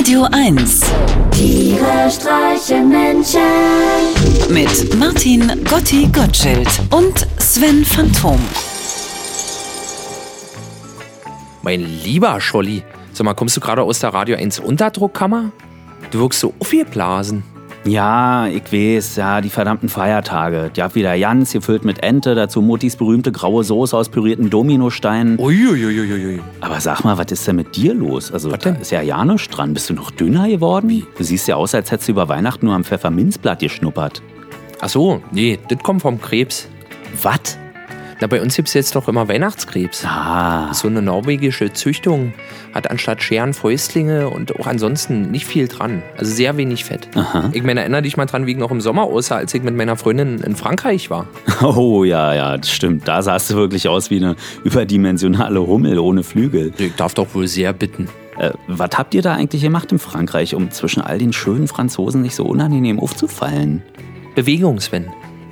Radio 1 Tiere streichen Menschen. mit Martin Gotti Gottschild und Sven Phantom. Mein lieber Scholli, sag mal, kommst du gerade aus der Radio 1 Unterdruckkammer? Du wirkst so aufgeblasen. Ja, ich weiß, ja, die verdammten Feiertage. Die hab wieder Jans, gefüllt mit Ente, dazu Muttis berühmte graue Soße aus pürierten Dominosteinen. Uiuiuiui. Aber sag mal, was ist denn mit dir los? Also, Was da denn? ist ja ja nichts dran. Bist du noch dünner geworden? Du siehst ja aus, als hättest du über Weihnachten nur am Pfefferminzblatt geschnuppert. Ach so, nee, das kommt vom Krebs. Was? Na, bei uns gibt's jetzt doch immer Weihnachtskrebs. Ah, So eine norwegische Züchtung hat anstatt Scheren Fäustlinge und auch ansonsten nicht viel dran. Also sehr wenig Fett. Aha. Ich meine, erinnere dich mal dran, wie ich noch im Sommer aussah, als ich mit meiner Freundin in Frankreich war. oh ja, ja, das stimmt. Da sahst du wirklich aus wie eine überdimensionale Hummel ohne Flügel. Ich darf doch wohl sehr bitten. Äh, was habt ihr da eigentlich gemacht in Frankreich, um zwischen all den schönen Franzosen nicht so unangenehm aufzufallen? Bewegung, Sven.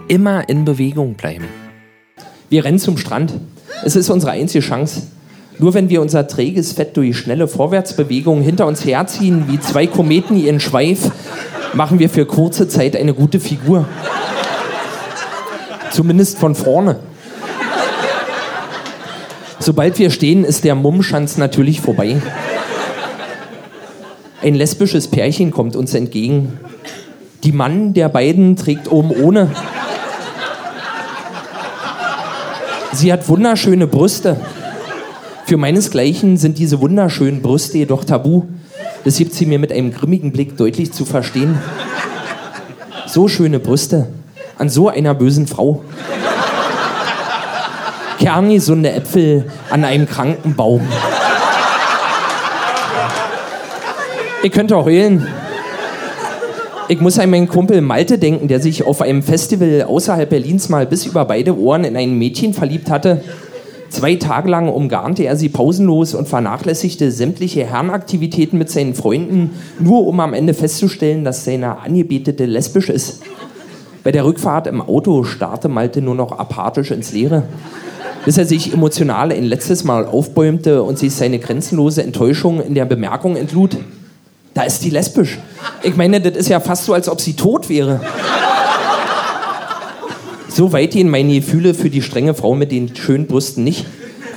Immer in Bewegung bleiben. Wir rennen zum Strand. Es ist unsere einzige Chance. Nur wenn wir unser träges Fett durch schnelle Vorwärtsbewegungen hinter uns herziehen, wie zwei Kometen ihren Schweif, machen wir für kurze Zeit eine gute Figur. Zumindest von vorne. Sobald wir stehen, ist der Mummschanz natürlich vorbei. Ein lesbisches Pärchen kommt uns entgegen. Die Mann der beiden trägt oben ohne. Sie hat wunderschöne Brüste. Für meinesgleichen sind diese wunderschönen Brüste jedoch tabu. Das gibt sie mir mit einem grimmigen Blick deutlich zu verstehen. So schöne Brüste an so einer bösen Frau. Kerngesunde Äpfel an einem kranken Baum. Ihr könnt auch heulen. Ich muss an meinen Kumpel Malte denken, der sich auf einem Festival außerhalb Berlins mal bis über beide Ohren in ein Mädchen verliebt hatte. Zwei Tage lang umgarnte er sie pausenlos und vernachlässigte sämtliche Herrenaktivitäten mit seinen Freunden, nur um am Ende festzustellen, dass seine Angebetete lesbisch ist. Bei der Rückfahrt im Auto starrte Malte nur noch apathisch ins Leere, bis er sich emotional ein letztes Mal aufbäumte und sich seine grenzenlose Enttäuschung in der Bemerkung entlud. Da ist die lesbisch. Ich meine, das ist ja fast so, als ob sie tot wäre. So weit gehen meine Gefühle für die strenge Frau mit den schönen Brüsten nicht.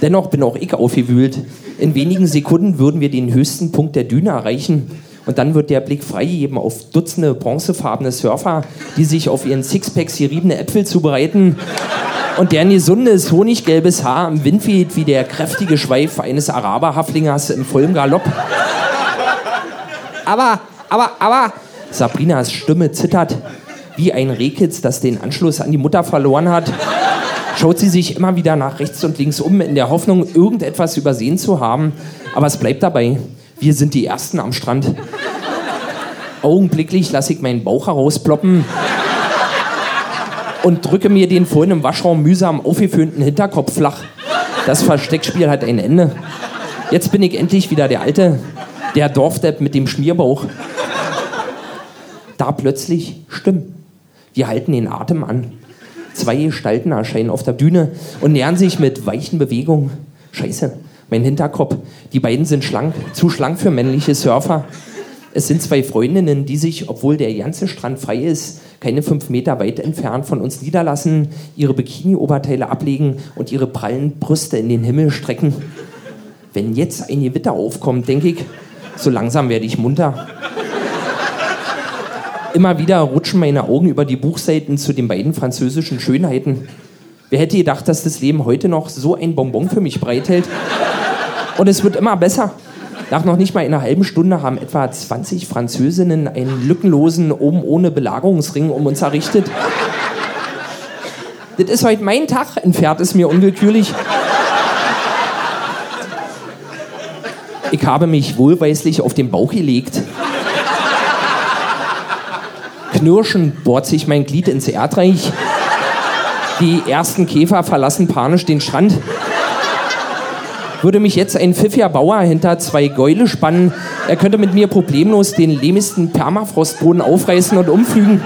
Dennoch bin auch ich aufgewühlt. In wenigen Sekunden würden wir den höchsten Punkt der Düne erreichen. Und dann wird der Blick freigegeben auf Dutzende bronzefarbene Surfer, die sich auf ihren Sixpacks geriebene Äpfel zubereiten und deren gesundes, honiggelbes Haar im Wind weht wie der kräftige Schweif eines Araberhaflingers in vollem Galopp. Aber, aber, aber, Sabrinas Stimme zittert. Wie ein Rehkitz, das den Anschluss an die Mutter verloren hat, schaut sie sich immer wieder nach rechts und links um, in der Hoffnung, irgendetwas übersehen zu haben. Aber es bleibt dabei. Wir sind die Ersten am Strand. Augenblicklich lasse ich meinen Bauch herausploppen und drücke mir den vorhin im Waschraum mühsam aufgeföhnten Hinterkopf flach. Das Versteckspiel hat ein Ende. Jetzt bin ich endlich wieder der Alte, der Dorfdepp mit dem Schmierbauch. Da plötzlich Stimmen. Wir halten den Atem an. Zwei Gestalten erscheinen auf der Bühne und nähern sich mit weichen Bewegungen. Scheiße, mein Hinterkopf. Die beiden sind schlank, zu schlank für männliche Surfer. Es sind zwei Freundinnen, die sich, obwohl der ganze Strand frei ist, keine fünf Meter weit entfernt von uns niederlassen, ihre Bikini-Oberteile ablegen und ihre prallen Brüste in den Himmel strecken. Wenn jetzt ein Gewitter aufkommt, denke ich, so langsam werde ich munter. Immer wieder rutschen meine Augen über die Buchseiten zu den beiden französischen Schönheiten. Wer hätte gedacht, dass das Leben heute noch so ein Bonbon für mich bereithält? Und es wird immer besser. Nach noch nicht mal einer halben Stunde haben etwa 20 Französinnen einen lückenlosen oben ohne Belagerungsring um uns errichtet. Das ist heute mein Tag, entfernt es mir unwillkürlich. Ich habe mich wohlweislich auf den Bauch gelegt. Knirschend bohrt sich mein Glied ins Erdreich. Die ersten Käfer verlassen panisch den Strand. Würde mich jetzt ein pfiffiger Bauer hinter zwei Gäule spannen, er könnte mit mir problemlos den lehmigsten Permafrostboden aufreißen und umfügen.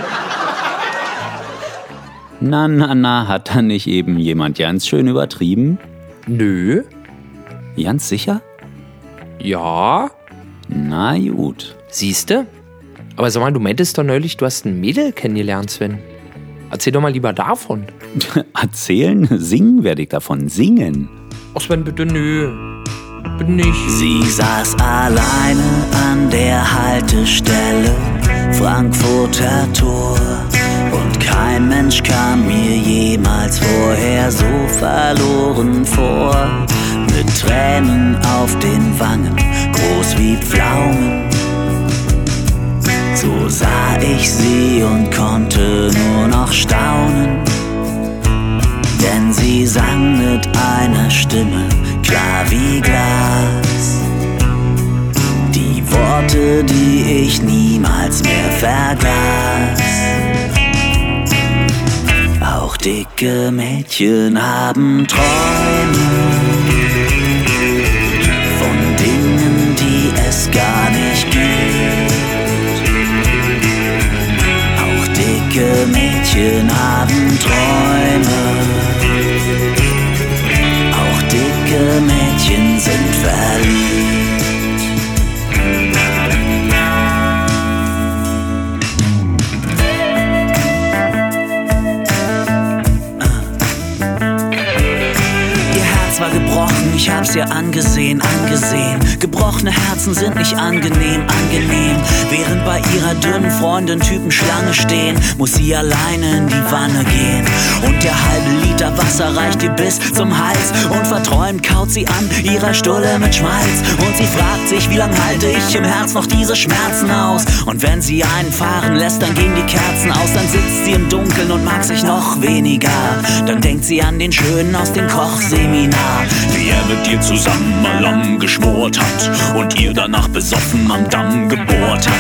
Na, na, na, hat da nicht eben jemand ganz schön übertrieben? Nö. Ganz sicher? Ja. Na gut. Siehste? Aber sag mal, du meintest doch neulich, du hast ein Mädel kennengelernt, Sven. Erzähl doch mal lieber davon. Erzählen? Singen werde ich davon. Singen. Ach Sven, bitte nö. Bitte nicht. Sie saß alleine an der Haltestelle Frankfurter Tor. Und kein Mensch kam mir jemals vorher so verloren vor. Mit Tränen auf den Wangen, groß wie Pflaumen. So sah ich sie und konnte nur noch staunen. Denn sie sang mit einer Stimme klar wie Glas. Die Worte, die ich niemals mehr vergaß. Auch dicke Mädchen haben Träume ihr angesehen, angesehen. Gebrochene Herzen sind nicht angenehm, angenehm. Während bei ihrer dünnen Freundin Typen Schlange stehen, muss sie alleine in die Wanne gehen. Und der halbe Liter Wasser reicht ihr bis zum Hals. Und verträumt kaut sie an ihrer Stulle mit Schmalz. Und sie fragt sich, wie lang halte ich im Herz noch diese Schmerzen aus? Und wenn sie einen fahren lässt, dann gehen die Kerzen aus. Dann sitzt sie im Dunkeln und mag sich noch weniger. Dann denkt sie an den Schönen aus dem Kochseminar. wie er mit dir zusammen mal lang geschmort hat und ihr danach besoffen am Damm gebohrt hat.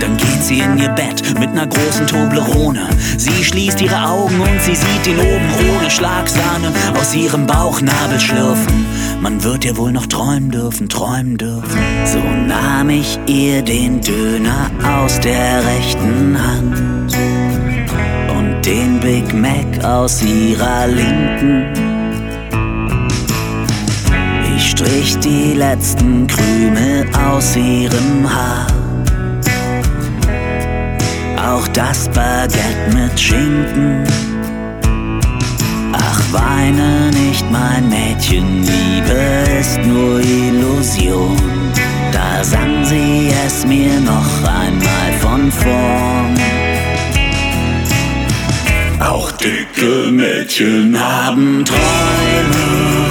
Dann geht sie in ihr Bett mit ner großen Toblerone. Sie schließt ihre Augen und sie sieht ihn oben ohne Schlagsahne aus ihrem Bauchnabel schlürfen. Man wird ihr wohl noch träumen dürfen, träumen dürfen. So nahm ich ihr den Döner aus der rechten Hand und den Big Mac aus ihrer linken. Ich strich die letzten Krümel aus ihrem Haar. Auch das Baguette mit Schinken. Ach, weine nicht, mein Mädchen, Liebe ist nur Illusion. Da sang sie es mir noch einmal von vorn. Auch dicke Mädchen Haben Träume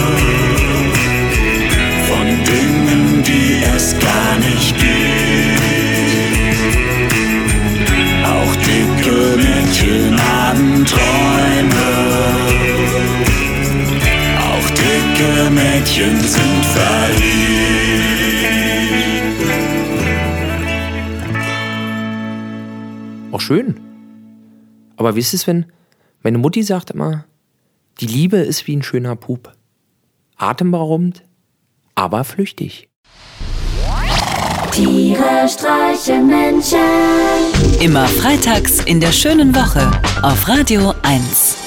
Mädchen sind verliebt. Auch schön. Aber wisst ihr, Sven, meine Mutti sagt immer, die Liebe ist wie ein schöner Pup. Atemberaubend, aber flüchtig. Tiere streichen Menschen. Immer freitags in der schönen Woche auf Radio 1.